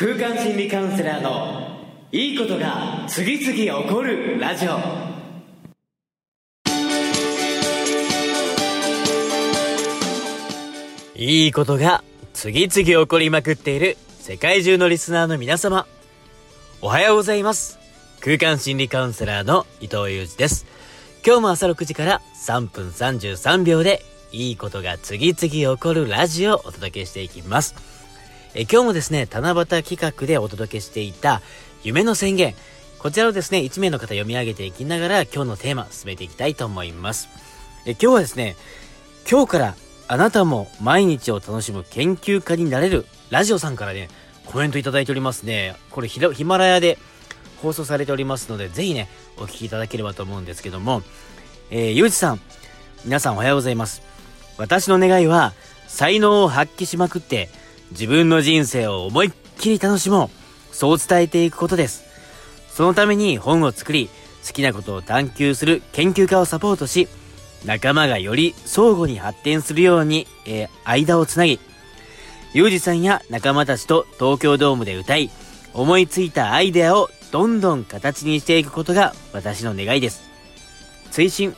空間心理カウンセラーのいいことが次々起こるラジオ。いいことが次々起こりまくっている世界中のリスナーの皆様。おはようございます。空間心理カウンセラーの伊藤裕二です。今日も朝6時から3分33秒でいいことが次々起こるラジオをお届けしていきます。え今日もですね、七夕企画でお届けしていた夢の宣言。こちらをですね、1名の方読み上げていきながら今日のテーマ進めていきたいと思います。え今日はですね、今日からあなたも毎日を楽しむ研究家になれるラジオさんからね、コメントいただいておりますね。これヒマラヤで放送されておりますので、ぜひね、お聞きいただければと思うんですけども、えー、ゆうじさん、皆さんおはようございます。私の願いは、才能を発揮しまくって、自分の人生を思いっきり楽しもう。そう伝えていくことです。そのために本を作り、好きなことを探求する研究家をサポートし、仲間がより相互に発展するように、えー、間をつなぎ、ゆうじさんや仲間たちと東京ドームで歌い、思いついたアイデアをどんどん形にしていくことが私の願いです。追伸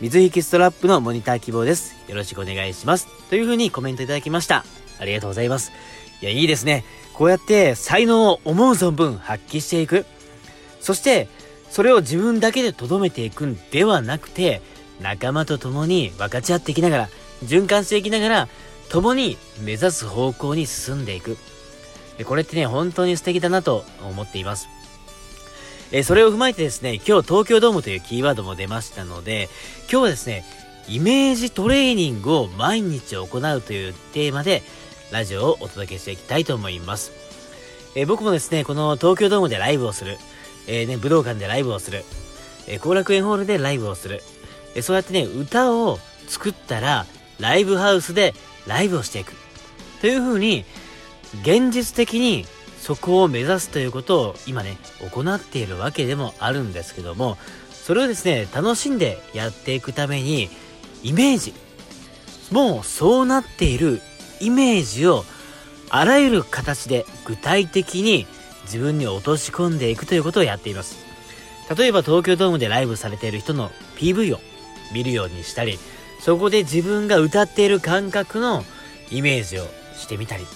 水引ストラップのモニター希望です。よろしくお願いします。というふうにコメントいただきました。ありがとうございます。いや、いいですね。こうやって才能を思う存分発揮していく。そして、それを自分だけで留めていくんではなくて、仲間と共に分かち合っていきながら、循環していきながら、共に目指す方向に進んでいく。これってね、本当に素敵だなと思っています。えそれを踏まえてですね、今日東京ドームというキーワードも出ましたので、今日はですね、イメージトレーニングを毎日行うというテーマで、ラジオをお届けしていきたいと思います。え僕もですね、この東京ドームでライブをする、えー、ね、武道館でライブをする、え後楽園ホールでライブをする、えそうやってね、歌を作ったら、ライブハウスでライブをしていく。という風に、現実的にそこを目指すということを今ね、行っているわけでもあるんですけども、それをですね、楽しんでやっていくために、イメージ、もうそうなっているイメージをあらゆる形で具体的に自分に落とし込んでいくということをやっています。例えば東京ドームでライブされている人の PV を見るようにしたり、そこで自分が歌っている感覚のイメージをしてみたり、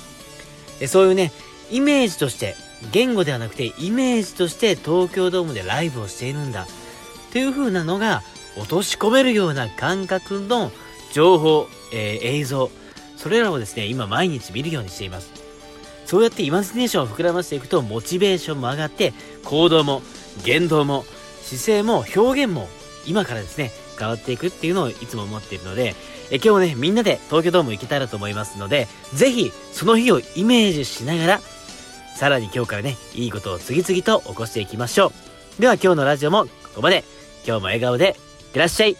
そういうね、イメージとして言語ではなくてイメージとして東京ドームでライブをしているんだ。という風なのが落とし込めるような感覚の情報、えー、映像。それらをですね今毎日見るようにしていますそうやってイマジネーションを膨らませていくとモチベーションも上がって行動も言動も姿勢も表現も今からですね変わっていくっていうのをいつも思っているのでえ今日もねみんなで東京ドーム行けたらと思いますのでぜひその日をイメージしながらさらに今日からね、いいことを次々と起こしていきましょう。では今日のラジオもここまで。今日も笑顔でいってらっしゃい。